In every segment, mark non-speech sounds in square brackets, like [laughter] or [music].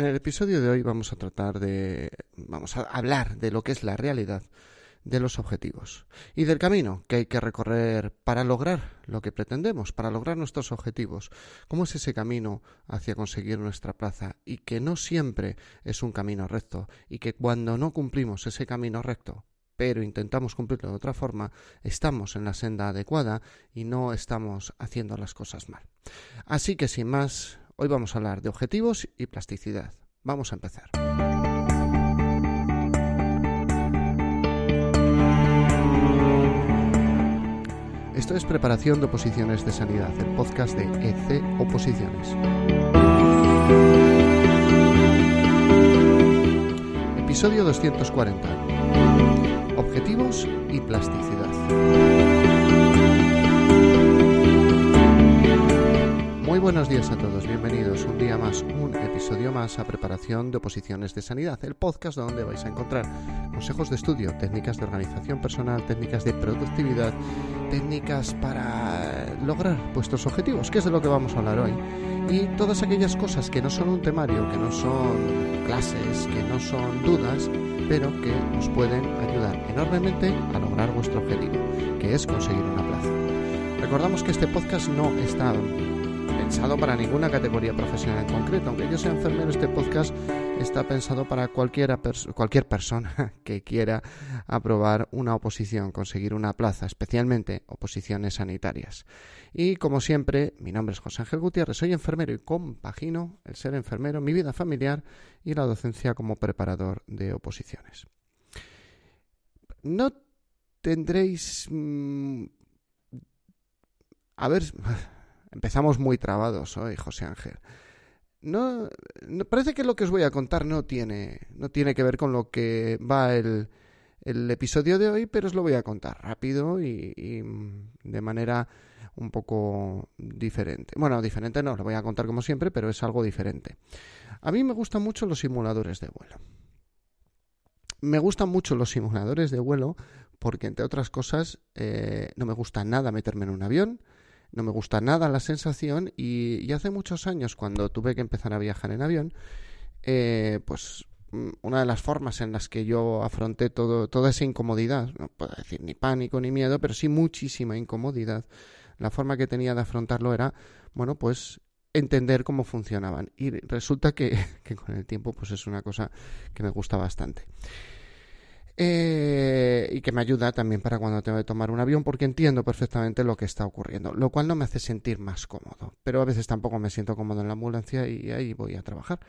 En el episodio de hoy vamos a tratar de vamos a hablar de lo que es la realidad de los objetivos y del camino que hay que recorrer para lograr lo que pretendemos, para lograr nuestros objetivos. ¿Cómo es ese camino hacia conseguir nuestra plaza? Y que no siempre es un camino recto y que cuando no cumplimos ese camino recto, pero intentamos cumplirlo de otra forma, estamos en la senda adecuada y no estamos haciendo las cosas mal. Así que sin más, Hoy vamos a hablar de objetivos y plasticidad. Vamos a empezar. Esto es Preparación de Oposiciones de Sanidad, el podcast de EC Oposiciones. Episodio 240. Objetivos y plasticidad. Buenos días a todos, bienvenidos un día más, un episodio más a Preparación de Oposiciones de Sanidad, el podcast donde vais a encontrar consejos de estudio, técnicas de organización personal, técnicas de productividad, técnicas para lograr vuestros objetivos, que es de lo que vamos a hablar hoy, y todas aquellas cosas que no son un temario, que no son clases, que no son dudas, pero que os pueden ayudar enormemente a lograr vuestro objetivo, que es conseguir una plaza. Recordamos que este podcast no está pensado para ninguna categoría profesional en concreto. Aunque yo sea enfermero, este podcast está pensado para cualquier persona [laughs] que quiera aprobar una oposición, conseguir una plaza, especialmente oposiciones sanitarias. Y como siempre, mi nombre es José Ángel Gutiérrez, soy enfermero y compagino el ser enfermero, mi vida familiar y la docencia como preparador de oposiciones. No tendréis... Mm, a ver, Empezamos muy trabados hoy, José Ángel. No, parece que lo que os voy a contar no tiene, no tiene que ver con lo que va el, el episodio de hoy, pero os lo voy a contar rápido y, y, de manera un poco diferente. Bueno, diferente no, lo voy a contar como siempre, pero es algo diferente. A mí me gustan mucho los simuladores de vuelo. Me gustan mucho los simuladores de vuelo porque, entre otras cosas, eh, no me gusta nada meterme en un avión, no me gusta nada la sensación y, hace muchos años cuando tuve que empezar a viajar en avión, eh, pues mm, una de las formas en las que yo afronté todo, toda esa incomodidad, no puedo decir ni pánico ni miedo, pero sí muchísima incomodidad, la forma que tenía de afrontarlo era, bueno, pues entender cómo funcionaban. Y resulta que, [laughs] que con el tiempo pues es una cosa que me gusta bastante. Eh, y que me ayuda también para cuando tengo que tomar un avión porque entiendo perfectamente lo que está ocurriendo, lo cual no me hace sentir más cómodo, pero a veces tampoco me siento cómodo en la ambulancia y ahí voy a trabajar.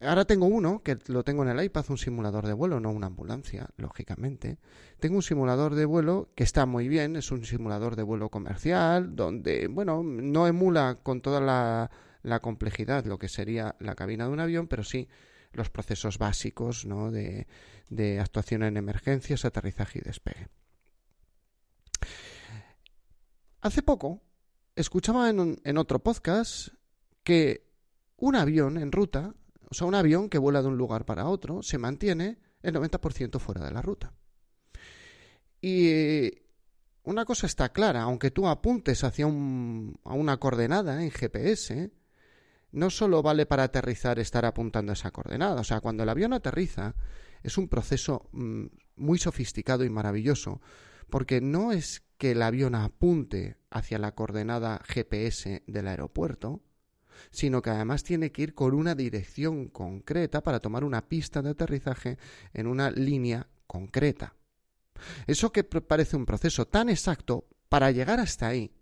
Ahora tengo uno que lo tengo en el iPad, un simulador de vuelo, no una ambulancia, lógicamente. Tengo un simulador de vuelo que está muy bien, es un simulador de vuelo comercial, donde, bueno, no emula con toda la, la complejidad lo que sería la cabina de un avión, pero sí los procesos básicos ¿no? de, de actuación en emergencias, aterrizaje y despegue. Hace poco escuchaba en, otro podcast que un avión en ruta, o sea, un avión que vuela de un lugar para otro, se mantiene el 90% fuera de la ruta. Y una cosa está clara, aunque tú apuntes hacia un, a una coordenada en GPS, no solo vale para aterrizar estar apuntando a esa coordenada. O sea, cuando el avión aterriza es un proceso mm, muy sofisticado y maravilloso, porque no es que el avión apunte hacia la coordenada GPS del aeropuerto, sino que además tiene que ir con una dirección concreta para tomar una pista de aterrizaje en una línea concreta. Eso que parece un proceso tan exacto, para llegar hasta ahí,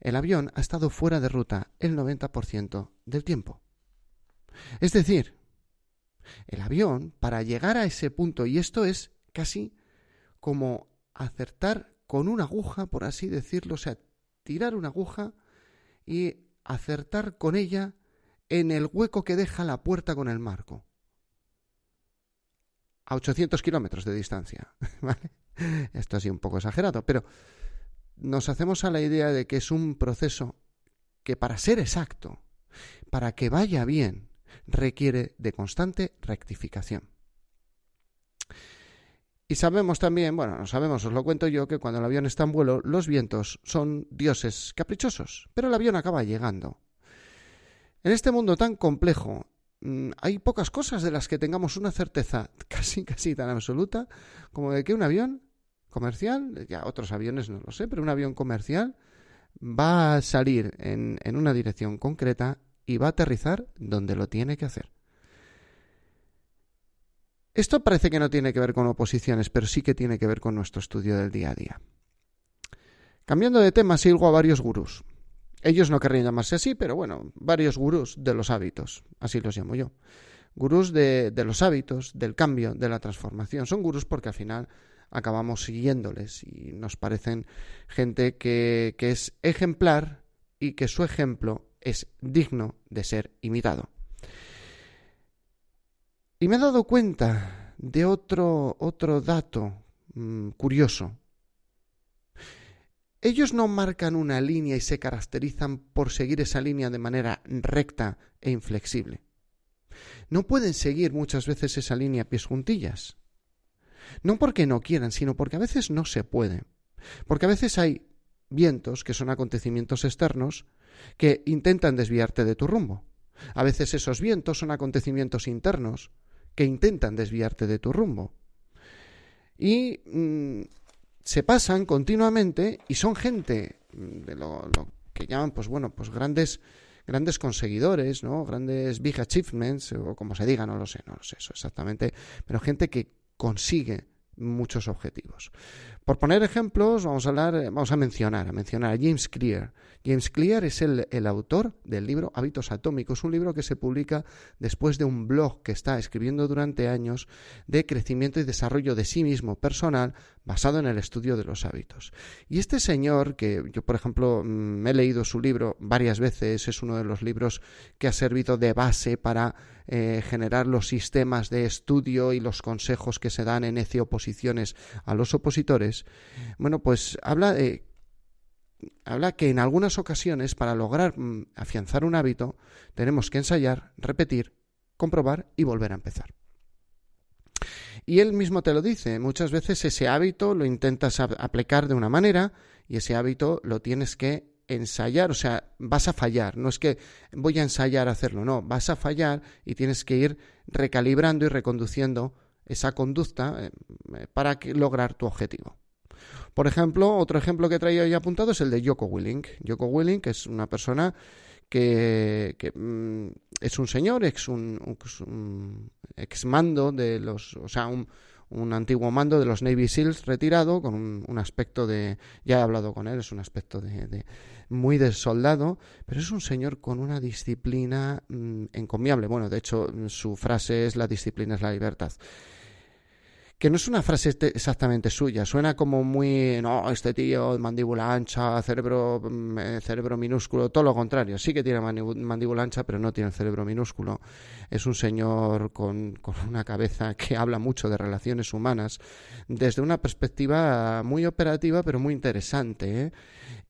el avión ha estado fuera de ruta el 90% del tiempo. Es decir, el avión, para llegar a ese punto, y esto es casi como acertar con una aguja, por así decirlo, o sea, tirar una aguja y acertar con ella en el hueco que deja la puerta con el marco. A 800 kilómetros de distancia. [laughs] ¿vale? Esto ha sido un poco exagerado, pero nos hacemos a la idea de que es un proceso que para ser exacto, para que vaya bien, requiere de constante rectificación. Y sabemos también, bueno, no sabemos, os lo cuento yo, que cuando el avión está en vuelo, los vientos son dioses caprichosos, pero el avión acaba llegando. En este mundo tan complejo mm, hay pocas cosas de las que tengamos una certeza [laughs] casi casi tan absoluta como de que un avión comercial, ya otros aviones no lo sé, pero un avión comercial va a salir en, en una dirección concreta y va a aterrizar donde lo tiene que hacer. Esto parece que no tiene que ver con oposiciones, pero sí que tiene que ver con nuestro estudio del día a día. Cambiando de tema, sigo a varios gurús. Ellos no querrían llamarse así, pero bueno, varios gurús de los hábitos, así los llamo yo. Gurús de, de los hábitos, del cambio, de la transformación. Son gurús porque al final acabamos siguiéndoles y nos parecen gente que, que es ejemplar y que su ejemplo es digno de ser imitado. Y me he dado cuenta de otro, otro dato mmm, curioso. Ellos no marcan una línea y se caracterizan por seguir esa línea de manera recta e inflexible. No pueden seguir muchas veces esa línea a pies juntillas. No porque no quieran, sino porque a veces no se puede. Porque a veces hay vientos, que son acontecimientos externos, que intentan desviarte de tu rumbo. A veces esos vientos son acontecimientos internos, que intentan desviarte de tu rumbo. Y mmm, se pasan continuamente y son gente mm, de lo, lo, que llaman, pues bueno, pues grandes, grandes conseguidores, ¿no? Grandes big achievements, o como se diga, no lo sé, no lo sé eso exactamente, pero gente que consigue muchos objetivos. Por poner ejemplos, vamos a hablar, vamos a mencionar, a mencionar a James Clear. James Clear es el, el, autor del libro Hábitos Atómicos, un libro que se publica después de un blog que está escribiendo durante años de crecimiento y desarrollo de sí mismo personal basado en el estudio de los hábitos. Y este señor, que yo por ejemplo me he leído su libro varias veces, es uno de los libros que ha servido de base para eh, generar los sistemas de estudio y los consejos que se dan en ECE a los opositores, bueno, pues habla de habla que en algunas ocasiones para lograr mm, afianzar un hábito tenemos que ensayar, repetir, comprobar y volver a empezar. Y él mismo te lo dice, muchas veces ese hábito lo intentas aplicar de una manera y ese hábito lo tienes que ensayar, o sea, vas a fallar, no es que voy a ensayar hacerlo, no, vas a fallar y tienes que ir recalibrando y reconduciendo esa conducta eh, para lograr tu objetivo. Por ejemplo, otro ejemplo que traído ya apuntado es el de Joko Willing. Joko Willing, que es una persona que, que mm, es un señor, ex un, ex mando de los, o sea, un, un antiguo mando de los Navy SEALs retirado, con un, un, aspecto de, ya he hablado con él, es un aspecto de, de muy de soldado, pero es un señor con una disciplina mmm, encomiable. Bueno, de hecho, su frase es la disciplina es la libertad que no es una frase exactamente suya, suena como muy, no, este tío, mandíbula ancha, cerebro, mm, eh, cerebro minúsculo, todo lo contrario, sí que tiene mandíbula ancha, pero no tiene cerebro minúsculo. Es un señor con, con una cabeza que habla mucho de relaciones humanas desde una perspectiva muy operativa, pero muy interesante. ¿eh?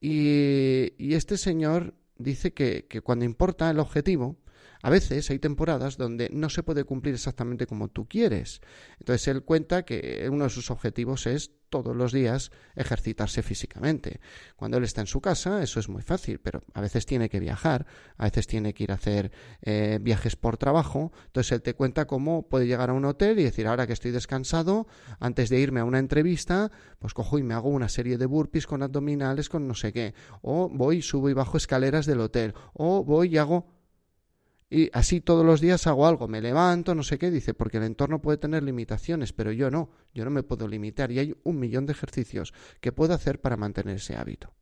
Y, y este señor dice que, que cuando importa el objetivo, a veces hay temporadas donde no se puede cumplir exactamente como tú quieres. Entonces él cuenta que uno de sus objetivos es todos los días ejercitarse físicamente. Cuando él está en su casa, eso es muy fácil, pero a veces tiene que viajar, a veces tiene que ir a hacer eh, viajes por trabajo. Entonces él te cuenta cómo puede llegar a un hotel y decir, ahora que estoy descansado, antes de irme a una entrevista, pues cojo y me hago una serie de burpees con abdominales, con no sé qué. O voy, subo y bajo escaleras del hotel. O voy y hago y así todos los días hago algo, me levanto, no sé qué, dice, porque el entorno puede tener limitaciones, pero yo no, yo no me puedo limitar y hay un millón de ejercicios que puedo hacer para mantener ese hábito.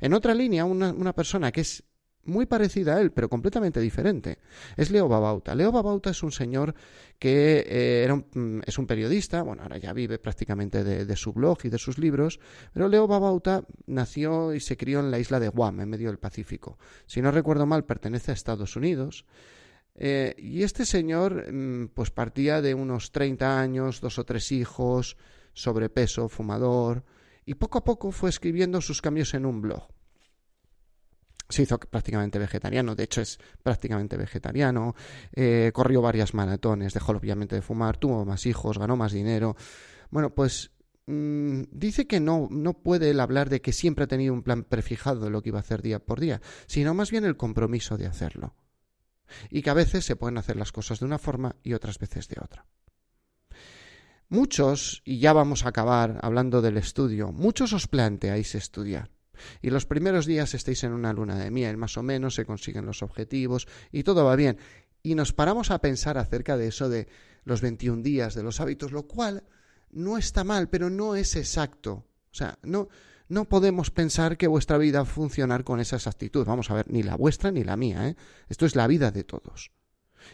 En otra línea, una, una persona que es muy parecida a él, pero completamente diferente. Es Leo Babauta. Leo Babauta es un señor que eh, era un, mm, es un periodista, bueno, ahora ya vive prácticamente de, su blog y de sus libros, pero Leo Babauta nació y se crió en la isla de Guam, en medio del Pacífico. Si no recuerdo mal, pertenece a Estados Unidos. Eh, y este señor, mm, pues partía de unos 30 años, dos o tres hijos, sobrepeso, fumador, y poco a poco fue escribiendo sus cambios en un blog se hizo prácticamente vegetariano, de hecho es prácticamente vegetariano, eh, corrió varias maratones, dejó obviamente de fumar, tuvo más hijos, ganó más dinero. Bueno, pues mmm, dice que no, no puede él hablar de que siempre ha tenido un plan prefijado de lo que iba a hacer día por día, sino más bien el compromiso de hacerlo. y que a veces se pueden hacer las cosas de una forma y otras veces de otra. Muchos, y ya vamos a acabar hablando del estudio, muchos os planteáis estudiar. Y los primeros días estáis en una luna de miel, más o menos se consiguen los objetivos y todo va bien. Y nos paramos a pensar acerca de eso de los 21 días, de los hábitos, lo cual no está mal, pero no es exacto. O sea, no, no podemos pensar que vuestra vida va a funcionar con esa exactitud. Vamos a ver, ni la vuestra ni la mía. ¿eh? Esto es la vida de todos.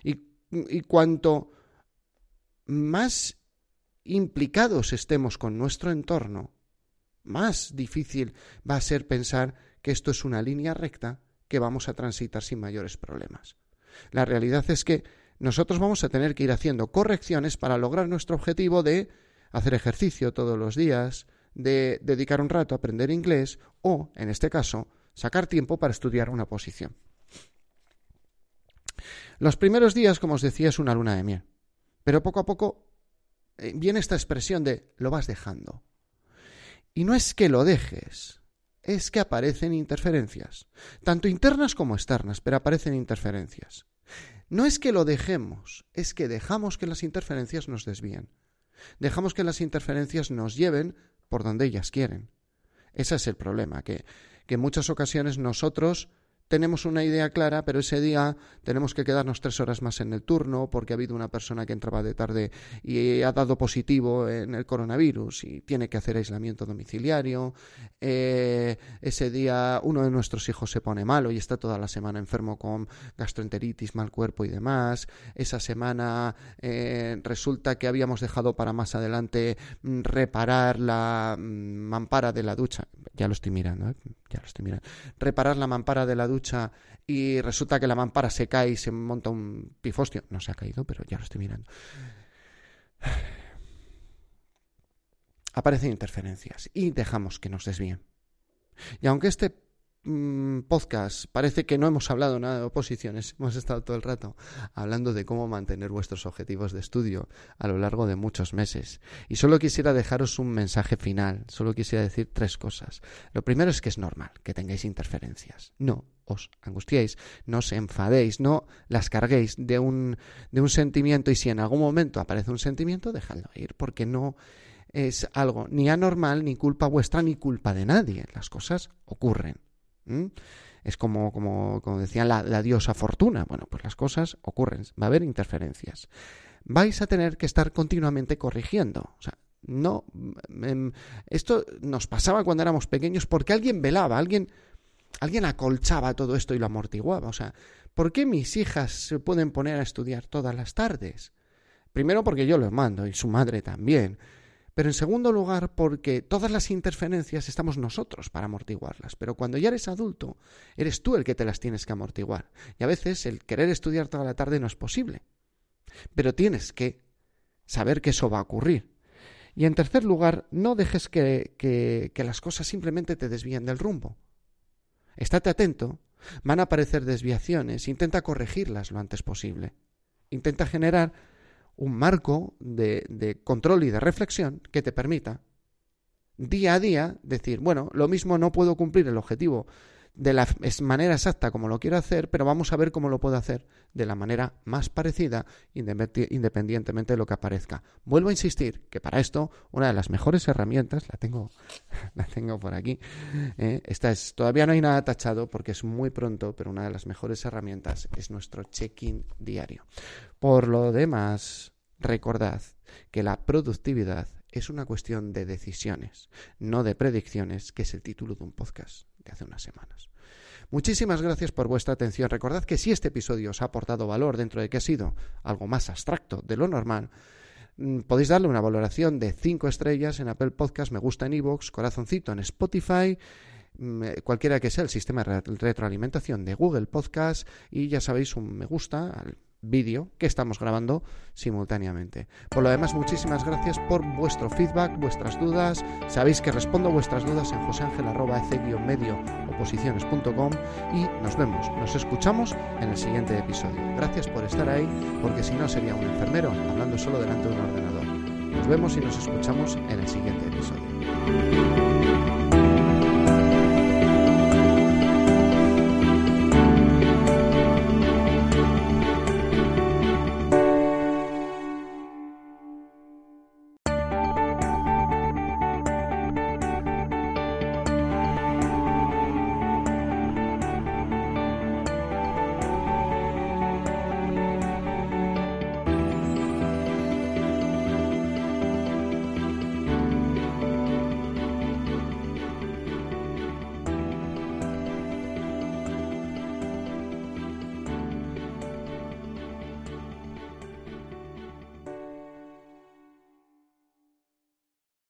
Y, y cuanto más implicados estemos con nuestro entorno, más difícil va a ser pensar que esto es una línea recta que vamos a transitar sin mayores problemas. La realidad es que nosotros vamos a tener que ir haciendo correcciones para lograr nuestro objetivo de hacer ejercicio todos los días, de dedicar un rato a aprender inglés o, en este caso, sacar tiempo para estudiar una posición. Los primeros días, como os decía, es una luna de miel, pero poco a poco eh, viene esta expresión de lo vas dejando. Y no es que lo dejes, es que aparecen interferencias, tanto internas como externas, pero aparecen interferencias. No es que lo dejemos, es que dejamos que las interferencias nos desvíen. Dejamos que las interferencias nos lleven por donde ellas quieren. Ese es el problema, que, que en muchas ocasiones nosotros tenemos una idea clara, pero ese día tenemos que quedarnos tres horas más en el turno porque ha habido una persona que entraba de tarde y ha dado positivo en el coronavirus y tiene que hacer aislamiento domiciliario. Eh, ese día uno de nuestros hijos se pone malo y está toda la semana enfermo con gastroenteritis, mal cuerpo y demás. Esa semana eh, resulta que habíamos dejado para más adelante mm, reparar la mm, mampara de la ducha. Ya lo estoy mirando, ¿eh? ya lo estoy mirando. Reparar la mampara de la ducha y resulta que la mampara se cae y se monta un pifostio. No se ha caído, pero ya lo estoy mirando. Aparecen interferencias y dejamos que nos desvíen. Y aunque este Mm, podcast parece que no hemos hablado nada de oposiciones, hemos estado todo el rato hablando de cómo mantener vuestros objetivos de estudio a lo largo de muchos meses. Y solo quisiera dejaros un mensaje final, solo quisiera decir tres cosas. Lo primero es que es normal que tengáis interferencias. No os angustiéis, no os enfadéis, no las carguéis de un, de un sentimiento y si en algún momento aparece un sentimiento, dejadlo ir, porque no es algo ni anormal, ni culpa vuestra, ni culpa de nadie. Las cosas ocurren. Es como, como, como decía la, la, diosa Fortuna. Bueno, pues las cosas ocurren, va a haber interferencias. Vais a tener que estar continuamente corrigiendo. O sea, no. Em, esto nos pasaba cuando éramos pequeños porque alguien velaba, alguien, alguien acolchaba todo esto y lo amortiguaba. O sea, ¿por qué mis hijas se pueden poner a estudiar todas las tardes? Primero porque yo lo mando y su madre también. Pero en segundo lugar, porque todas las interferencias estamos nosotros para amortiguarlas. Pero cuando ya eres adulto, eres tú el que te las tienes que amortiguar. Y a veces el querer estudiar toda la tarde no es posible. Pero tienes que saber que eso va a ocurrir. Y en tercer lugar, no dejes que, que, que las cosas simplemente te desvíen del rumbo. Estate atento, van a aparecer desviaciones, intenta corregirlas lo antes posible. Intenta generar un marco de, de, control y de reflexión que te permita día a día decir, bueno, lo mismo no puedo cumplir el objetivo de la manera exacta como lo quiero hacer, pero vamos a ver cómo lo puedo hacer de la manera más parecida independientemente de lo que aparezca. Vuelvo a insistir que para esto una de las mejores herramientas, la tengo, [laughs] la tengo por aquí, eh, esta es, todavía no hay nada tachado porque es muy pronto, pero una de las mejores herramientas es nuestro check-in diario. Por lo demás, recordad que la productividad es una cuestión de decisiones, no de predicciones, que es el título de un podcast de hace unas semanas. Muchísimas gracias por vuestra atención. Recordad que si este episodio os ha aportado valor dentro de que ha sido algo más abstracto de lo normal, mm, podéis darle una valoración de 5 estrellas en Apple Podcast, me gusta en iVoox, corazoncito en Spotify, cualquiera que sea el sistema de retroalimentación de Google Podcast y ya sabéis un me gusta al vídeo que estamos grabando simultáneamente. Por lo demás, muchísimas gracias por vuestro feedback, vuestras dudas. Sabéis que respondo vuestras dudas en joseangel.medio oposiciones.com y nos vemos, nos escuchamos en el siguiente episodio. Gracias por estar ahí, porque si no sería un enfermero hablando solo delante de un ordenador. Nos vemos y nos escuchamos en el siguiente episodio.